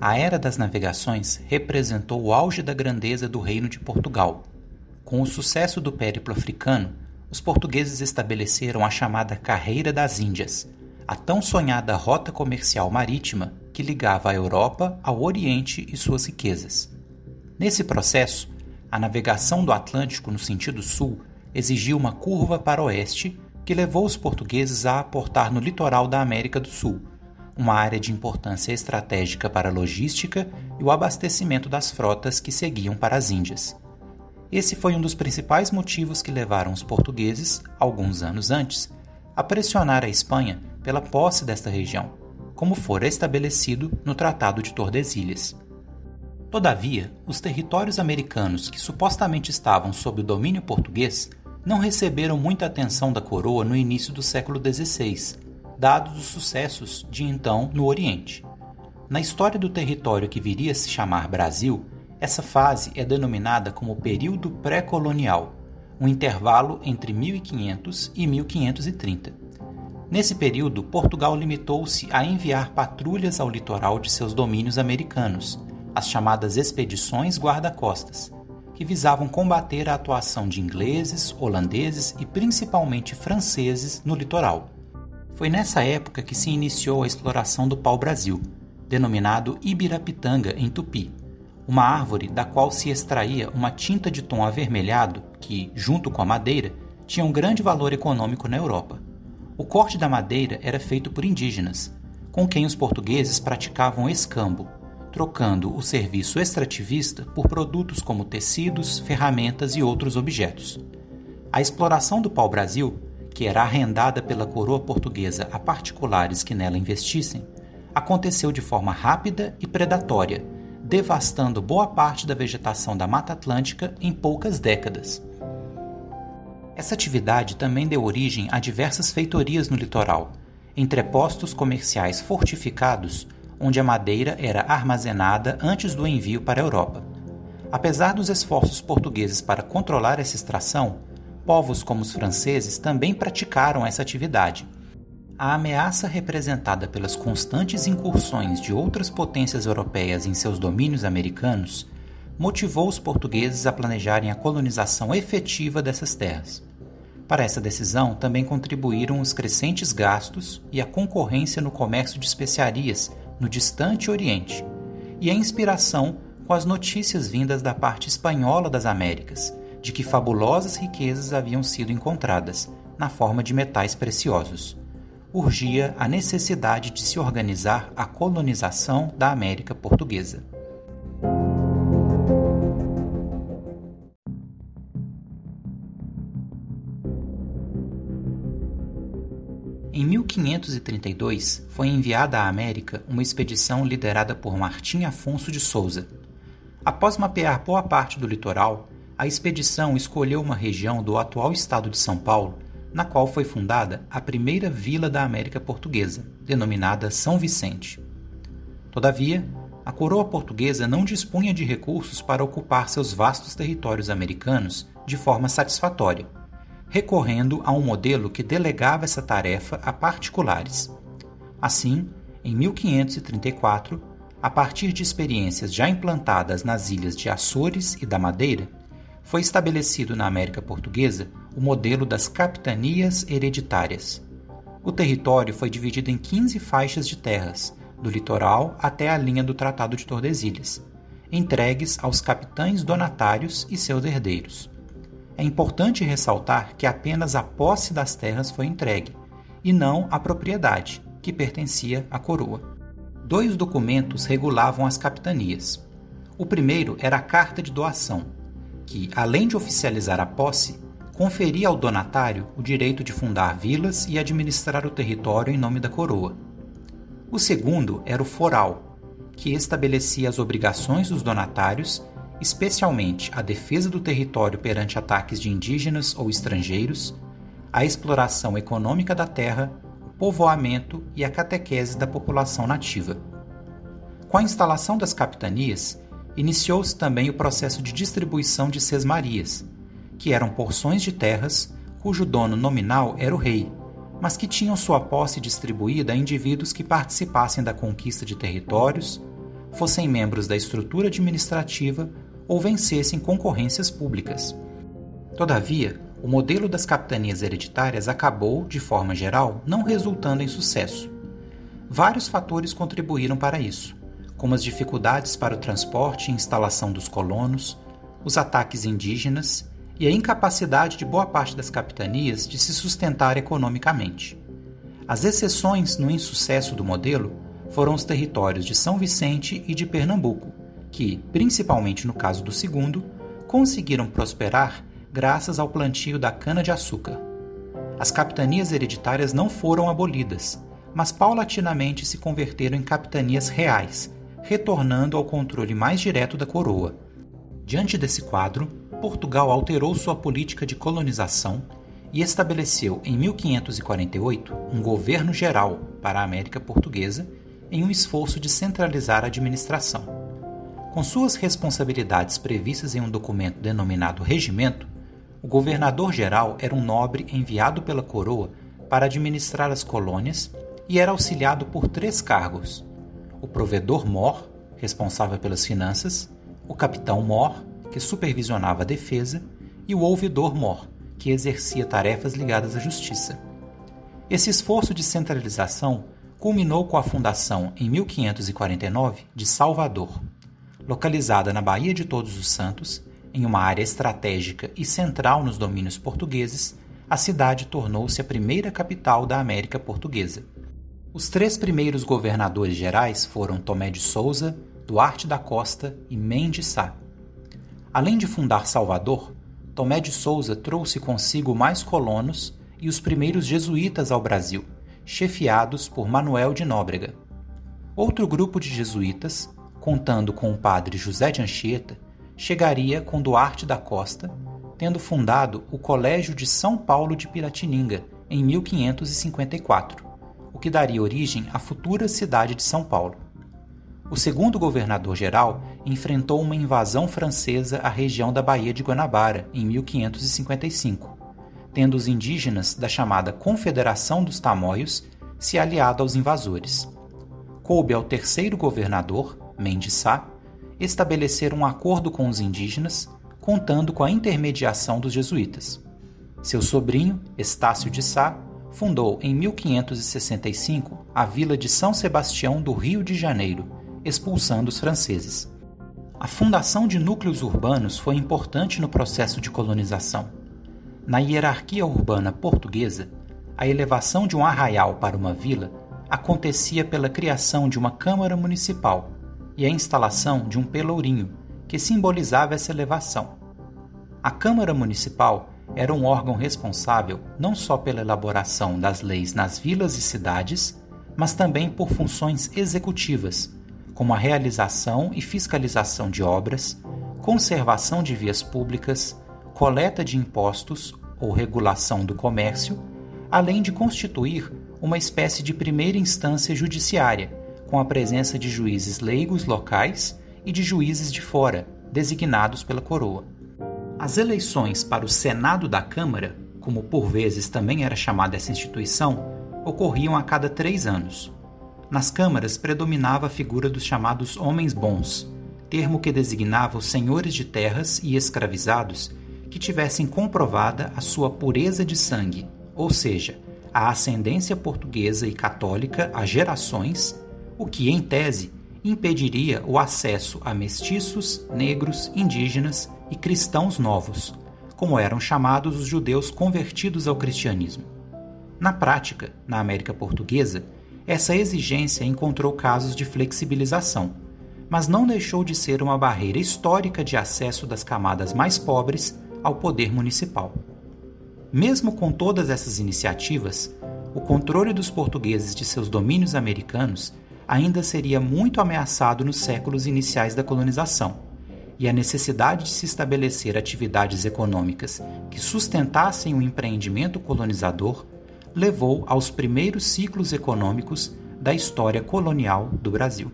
A era das navegações representou o auge da grandeza do Reino de Portugal. Com o sucesso do périplo africano, os portugueses estabeleceram a chamada Carreira das Índias, a tão sonhada rota comercial marítima que ligava a Europa ao Oriente e suas riquezas. Nesse processo, a navegação do Atlântico no sentido sul exigiu uma curva para oeste que levou os portugueses a aportar no litoral da América do Sul uma área de importância estratégica para a logística e o abastecimento das frotas que seguiam para as Índias. Esse foi um dos principais motivos que levaram os portugueses, alguns anos antes, a pressionar a Espanha pela posse desta região, como fora estabelecido no Tratado de Tordesilhas. Todavia, os territórios americanos que supostamente estavam sob o domínio português não receberam muita atenção da coroa no início do século XVI, dados os sucessos de então no Oriente. Na história do território que viria a se chamar Brasil, essa fase é denominada como período pré-colonial, um intervalo entre 1500 e 1530. Nesse período, Portugal limitou-se a enviar patrulhas ao litoral de seus domínios americanos, as chamadas expedições guarda-costas, que visavam combater a atuação de ingleses, holandeses e principalmente franceses no litoral. Foi nessa época que se iniciou a exploração do pau-brasil, denominado Ibirapitanga em tupi, uma árvore da qual se extraía uma tinta de tom avermelhado que, junto com a madeira, tinha um grande valor econômico na Europa. O corte da madeira era feito por indígenas, com quem os portugueses praticavam escambo, trocando o serviço extrativista por produtos como tecidos, ferramentas e outros objetos. A exploração do pau-brasil que era arrendada pela coroa portuguesa a particulares que nela investissem, aconteceu de forma rápida e predatória, devastando boa parte da vegetação da Mata Atlântica em poucas décadas. Essa atividade também deu origem a diversas feitorias no litoral, entrepostos comerciais fortificados onde a madeira era armazenada antes do envio para a Europa. Apesar dos esforços portugueses para controlar essa extração, povos como os franceses também praticaram essa atividade. A ameaça representada pelas constantes incursões de outras potências europeias em seus domínios americanos motivou os portugueses a planejarem a colonização efetiva dessas terras. Para essa decisão também contribuíram os crescentes gastos e a concorrência no comércio de especiarias no distante Oriente, e a inspiração com as notícias vindas da parte espanhola das Américas, de que fabulosas riquezas haviam sido encontradas, na forma de metais preciosos. Urgia a necessidade de se organizar a colonização da América Portuguesa. Em 1532, foi enviada à América uma expedição liderada por Martim Afonso de Souza. Após mapear boa parte do litoral, a expedição escolheu uma região do atual estado de São Paulo, na qual foi fundada a primeira vila da América Portuguesa, denominada São Vicente. Todavia, a coroa portuguesa não dispunha de recursos para ocupar seus vastos territórios americanos de forma satisfatória, recorrendo a um modelo que delegava essa tarefa a particulares. Assim, em 1534, a partir de experiências já implantadas nas ilhas de Açores e da Madeira, foi estabelecido na América Portuguesa o modelo das capitanias hereditárias. O território foi dividido em 15 faixas de terras, do litoral até a linha do Tratado de Tordesilhas, entregues aos capitães donatários e seus herdeiros. É importante ressaltar que apenas a posse das terras foi entregue, e não a propriedade, que pertencia à coroa. Dois documentos regulavam as capitanias. O primeiro era a Carta de Doação, que, além de oficializar a posse, conferia ao donatário o direito de fundar vilas e administrar o território em nome da coroa. O segundo era o foral, que estabelecia as obrigações dos donatários, especialmente a defesa do território perante ataques de indígenas ou estrangeiros, a exploração econômica da terra, o povoamento e a catequese da população nativa. Com a instalação das capitanias, iniciou-se também o processo de distribuição de sesmarias, que eram porções de terras cujo dono nominal era o rei, mas que tinham sua posse distribuída a indivíduos que participassem da conquista de territórios, fossem membros da estrutura administrativa ou vencessem concorrências públicas. Todavia, o modelo das capitanias hereditárias acabou, de forma geral, não resultando em sucesso. Vários fatores contribuíram para isso, como as dificuldades para o transporte e instalação dos colonos, os ataques indígenas e a incapacidade de boa parte das capitanias de se sustentar economicamente. As exceções no insucesso do modelo foram os territórios de São Vicente e de Pernambuco, que, principalmente no caso do segundo, conseguiram prosperar graças ao plantio da cana-de-açúcar. As capitanias hereditárias não foram abolidas, mas paulatinamente se converteram em capitanias reais, retornando ao controle mais direto da coroa. Diante desse quadro, Portugal alterou sua política de colonização e estabeleceu em 1548 um governo geral para a América Portuguesa em um esforço de centralizar a administração. Com suas responsabilidades previstas em um documento denominado Regimento, o governador-geral era um nobre enviado pela coroa para administrar as colônias e era auxiliado por três cargos: o provedor-mor, responsável pelas finanças, o capitão-mor, que supervisionava a defesa, e o ouvidor-mor, que exercia tarefas ligadas à justiça. Esse esforço de centralização culminou com a fundação, em 1549, de Salvador. Localizada na Baía de Todos os Santos, em uma área estratégica e central nos domínios portugueses, a cidade tornou-se a primeira capital da América Portuguesa. Os três primeiros governadores gerais foram Tomé de Souza, Duarte da Costa e Mendes Sá. Além de fundar Salvador, Tomé de Souza trouxe consigo mais colonos e os primeiros jesuítas ao Brasil, chefiados por Manuel de Nóbrega. Outro grupo de jesuítas, contando com o padre José de Anchieta, chegaria com Duarte da Costa, tendo fundado o Colégio de São Paulo de Piratininga em 1554, o que daria origem à futura cidade de São Paulo. O segundo governador-geral enfrentou uma invasão francesa à região da Baía de Guanabara em 1555 tendo os indígenas da chamada Confederação dos Tamoios se aliado aos invasores. Coube ao terceiro governador, Mendes Sá, estabelecer um acordo com os indígenas, contando com a intermediação dos jesuítas. Seu sobrinho, Estácio de Sá, fundou em 1565 a vila de São Sebastião do Rio de Janeiro, expulsando os franceses. A fundação de núcleos urbanos foi importante no processo de colonização. Na hierarquia urbana portuguesa, a elevação de um arraial para uma vila acontecia pela criação de uma Câmara Municipal e a instalação de um pelourinho, que simbolizava essa elevação. A Câmara Municipal era um órgão responsável não só pela elaboração das leis nas vilas e cidades, mas também por funções executivas, como a realização e fiscalização de obras, conservação de vias públicas, coleta de impostos ou regulação do comércio, além de constituir uma espécie de primeira instância judiciária, com a presença de juízes leigos locais e de juízes de fora, designados pela coroa. As eleições para o Senado da Câmara, como por vezes também era chamada essa instituição, ocorriam a cada três anos. Nas câmaras predominava a figura dos chamados homens bons, termo que designava os senhores de terras e escravizados que tivessem comprovada a sua pureza de sangue, ou seja, a ascendência portuguesa e católica há gerações, o que, em tese, impediria o acesso a mestiços, negros, indígenas e cristãos novos, como eram chamados os judeus convertidos ao cristianismo. Na prática, na América Portuguesa, essa exigência encontrou casos de flexibilização, mas não deixou de ser uma barreira histórica de acesso das camadas mais pobres ao poder municipal. Mesmo com todas essas iniciativas, o controle dos portugueses de seus domínios americanos ainda seria muito ameaçado nos séculos iniciais da colonização, e a necessidade de se estabelecer atividades econômicas que sustentassem o empreendimento colonizador levou aos primeiros ciclos econômicos da história colonial do Brasil.